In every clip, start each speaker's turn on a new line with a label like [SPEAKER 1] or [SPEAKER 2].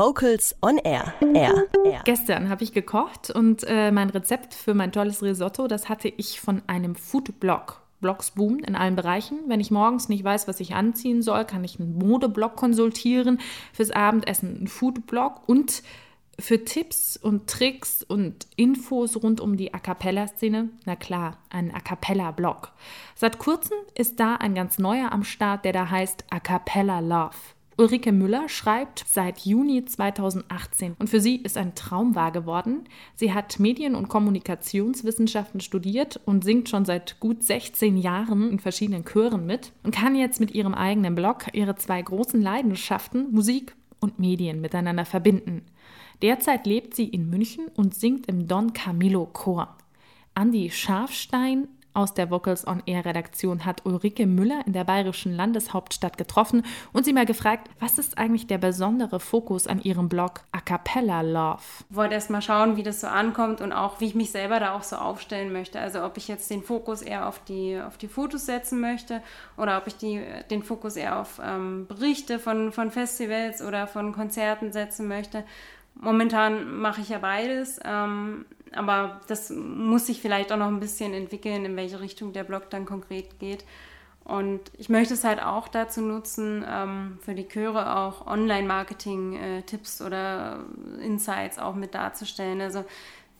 [SPEAKER 1] Vocals on Air. Air. Air.
[SPEAKER 2] Gestern habe ich gekocht und äh, mein Rezept für mein tolles Risotto, das hatte ich von einem Foodblog. Blogs boomen in allen Bereichen. Wenn ich morgens nicht weiß, was ich anziehen soll, kann ich einen Modeblog konsultieren. Fürs Abendessen einen Foodblog und für Tipps und Tricks und Infos rund um die A Cappella-Szene, na klar, ein A Cappella-Blog. Seit kurzem ist da ein ganz neuer am Start, der da heißt A Cappella Love. Ulrike Müller schreibt seit Juni 2018 und für sie ist ein Traum wahr geworden. Sie hat Medien- und Kommunikationswissenschaften studiert und singt schon seit gut 16 Jahren in verschiedenen Chören mit und kann jetzt mit ihrem eigenen Blog ihre zwei großen Leidenschaften, Musik und Medien, miteinander verbinden. Derzeit lebt sie in München und singt im Don Camillo Chor. Andi Scharfstein aus der Vocals on Air Redaktion hat Ulrike Müller in der bayerischen Landeshauptstadt getroffen und sie mal gefragt, was ist eigentlich der besondere Fokus an ihrem Blog A Cappella Love?
[SPEAKER 3] Ich wollte erst mal schauen, wie das so ankommt und auch, wie ich mich selber da auch so aufstellen möchte. Also ob ich jetzt den Fokus eher auf die, auf die Fotos setzen möchte oder ob ich die, den Fokus eher auf ähm, Berichte von, von Festivals oder von Konzerten setzen möchte. Momentan mache ich ja beides. Ähm, aber das muss sich vielleicht auch noch ein bisschen entwickeln, in welche Richtung der Blog dann konkret geht. Und ich möchte es halt auch dazu nutzen, ähm, für die Chöre auch Online-Marketing-Tipps oder Insights auch mit darzustellen. Also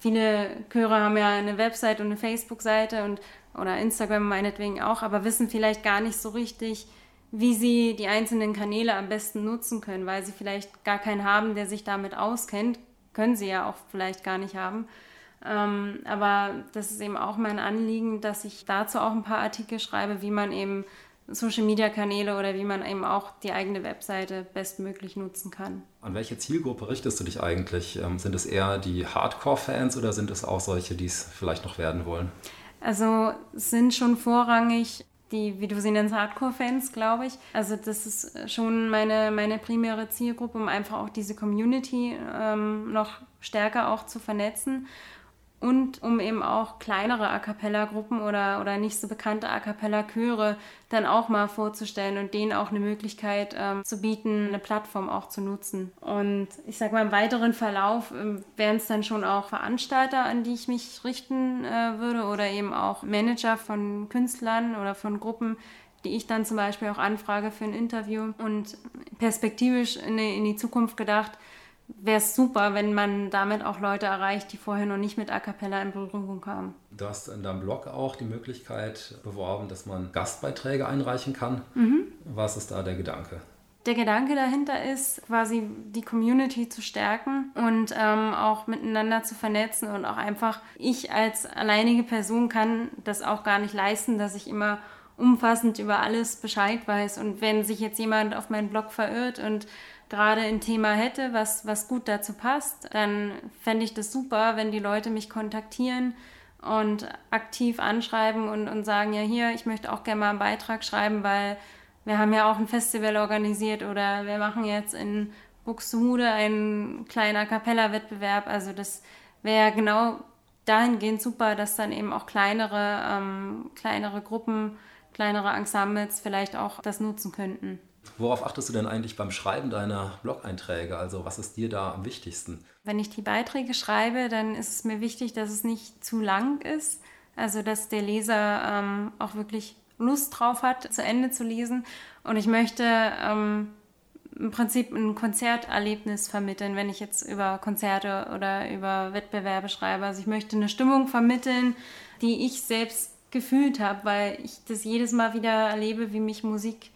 [SPEAKER 3] viele Chöre haben ja eine Website und eine Facebook-Seite und oder Instagram meinetwegen auch, aber wissen vielleicht gar nicht so richtig, wie sie die einzelnen Kanäle am besten nutzen können, weil sie vielleicht gar keinen haben, der sich damit auskennt. Können sie ja auch vielleicht gar nicht haben. Ähm, aber das ist eben auch mein Anliegen, dass ich dazu auch ein paar Artikel schreibe, wie man eben Social Media Kanäle oder wie man eben auch die eigene Webseite bestmöglich nutzen kann.
[SPEAKER 4] An welche Zielgruppe richtest du dich eigentlich? Ähm, sind es eher die Hardcore-Fans oder sind es auch solche, die es vielleicht noch werden wollen?
[SPEAKER 3] Also es sind schon vorrangig die, wie du sie nennst, Hardcore-Fans, glaube ich. Also das ist schon meine, meine primäre Zielgruppe, um einfach auch diese Community ähm, noch stärker auch zu vernetzen und um eben auch kleinere A cappella-Gruppen oder, oder nicht so bekannte A cappella-Chöre dann auch mal vorzustellen und denen auch eine Möglichkeit ähm, zu bieten, eine Plattform auch zu nutzen. Und ich sage mal, im weiteren Verlauf ähm, wären es dann schon auch Veranstalter, an die ich mich richten äh, würde oder eben auch Manager von Künstlern oder von Gruppen, die ich dann zum Beispiel auch anfrage für ein Interview und perspektivisch in die, in die Zukunft gedacht, wäre es super, wenn man damit auch Leute erreicht, die vorher noch nicht mit A Cappella in Berührung kamen.
[SPEAKER 4] Du hast in deinem Blog auch die Möglichkeit beworben, dass man Gastbeiträge einreichen kann. Mhm. Was ist da der Gedanke?
[SPEAKER 3] Der Gedanke dahinter ist, quasi die Community zu stärken und ähm, auch miteinander zu vernetzen und auch einfach, ich als alleinige Person kann das auch gar nicht leisten, dass ich immer umfassend über alles Bescheid weiß. Und wenn sich jetzt jemand auf meinen Blog verirrt und gerade ein Thema hätte, was, was gut dazu passt, dann fände ich das super, wenn die Leute mich kontaktieren und aktiv anschreiben und, und sagen, ja hier, ich möchte auch gerne mal einen Beitrag schreiben, weil wir haben ja auch ein Festival organisiert oder wir machen jetzt in Buxtehude einen kleinen Capella-Wettbewerb. Also das wäre genau dahingehend super, dass dann eben auch kleinere, ähm, kleinere Gruppen, kleinere Ensembles vielleicht auch das nutzen könnten.
[SPEAKER 4] Worauf achtest du denn eigentlich beim Schreiben deiner Blog-Einträge? Also was ist dir da am wichtigsten?
[SPEAKER 3] Wenn ich die Beiträge schreibe, dann ist es mir wichtig, dass es nicht zu lang ist. Also dass der Leser ähm, auch wirklich Lust drauf hat, zu Ende zu lesen. Und ich möchte ähm, im Prinzip ein Konzerterlebnis vermitteln, wenn ich jetzt über Konzerte oder über Wettbewerbe schreibe. Also ich möchte eine Stimmung vermitteln, die ich selbst gefühlt habe, weil ich das jedes Mal wieder erlebe, wie mich Musik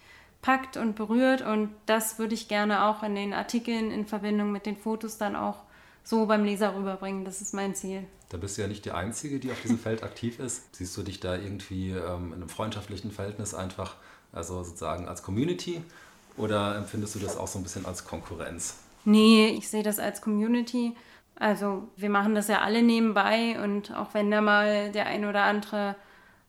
[SPEAKER 3] packt und berührt. Und das würde ich gerne auch in den Artikeln in Verbindung mit den Fotos dann auch so beim Leser rüberbringen. Das ist mein Ziel.
[SPEAKER 4] Da bist du ja nicht die Einzige, die auf diesem Feld aktiv ist. Siehst du dich da irgendwie ähm, in einem freundschaftlichen Verhältnis einfach, also sozusagen als Community? Oder empfindest du das auch so ein bisschen als Konkurrenz?
[SPEAKER 3] Nee, ich sehe das als Community. Also wir machen das ja alle nebenbei und auch wenn da mal der ein oder andere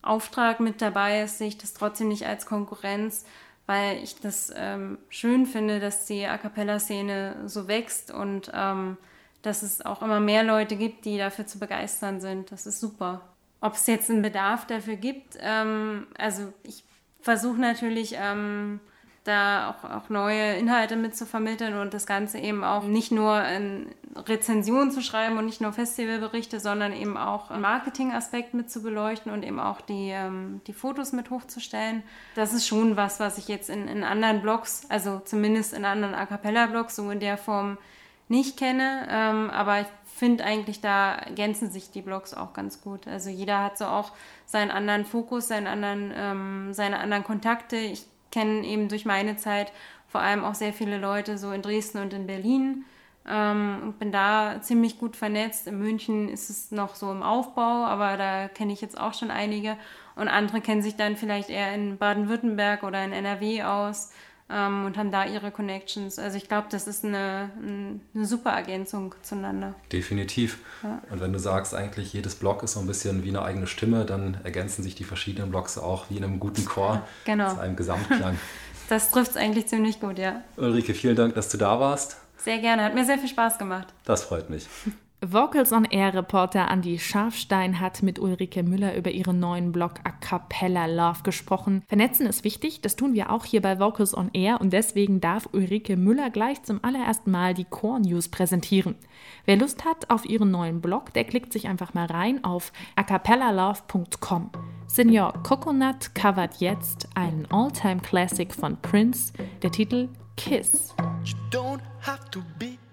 [SPEAKER 3] Auftrag mit dabei ist, sehe ich das trotzdem nicht als Konkurrenz, weil ich das ähm, schön finde, dass die A cappella-Szene so wächst und ähm, dass es auch immer mehr Leute gibt, die dafür zu begeistern sind. Das ist super. Ob es jetzt einen Bedarf dafür gibt, ähm, also ich versuche natürlich ähm, da auch, auch neue Inhalte mit zu vermitteln und das Ganze eben auch nicht nur in Rezensionen zu schreiben und nicht nur Festivalberichte, sondern eben auch einen Marketingaspekt mit zu beleuchten und eben auch die, ähm, die Fotos mit hochzustellen. Das ist schon was, was ich jetzt in, in anderen Blogs, also zumindest in anderen A Cappella-Blogs so in der Form nicht kenne. Ähm, aber ich finde eigentlich, da ergänzen sich die Blogs auch ganz gut. Also jeder hat so auch seinen anderen Fokus, seinen anderen, ähm, seine anderen Kontakte. Ich kenne eben durch meine Zeit vor allem auch sehr viele Leute so in Dresden und in Berlin ähm, und bin da ziemlich gut vernetzt. In München ist es noch so im Aufbau, aber da kenne ich jetzt auch schon einige. Und andere kennen sich dann vielleicht eher in Baden-Württemberg oder in NRW aus ähm, und haben da ihre Connections. Also ich glaube, das ist eine, eine super Ergänzung zueinander.
[SPEAKER 4] Definitiv. Ja. Und wenn du sagst, eigentlich jedes Blog ist so ein bisschen wie eine eigene Stimme, dann ergänzen sich die verschiedenen Blogs auch wie in einem guten Chor
[SPEAKER 3] genau.
[SPEAKER 4] zu einem Gesamtklang.
[SPEAKER 3] Das trifft es eigentlich ziemlich gut, ja.
[SPEAKER 4] Ulrike, vielen Dank, dass du da warst.
[SPEAKER 3] Sehr gerne, hat mir sehr viel Spaß gemacht.
[SPEAKER 4] Das freut mich.
[SPEAKER 2] Vocals on Air Reporter Andy Scharfstein hat mit Ulrike Müller über ihren neuen Blog A Cappella Love gesprochen. Vernetzen ist wichtig, das tun wir auch hier bei Vocals on Air und deswegen darf Ulrike Müller gleich zum allerersten Mal die Core News präsentieren. Wer Lust hat auf ihren neuen Blog, der klickt sich einfach mal rein auf acapellalove.com. Senior Coconut covert jetzt einen All-Time Classic von Prince, der Titel Kiss. You don't have to be,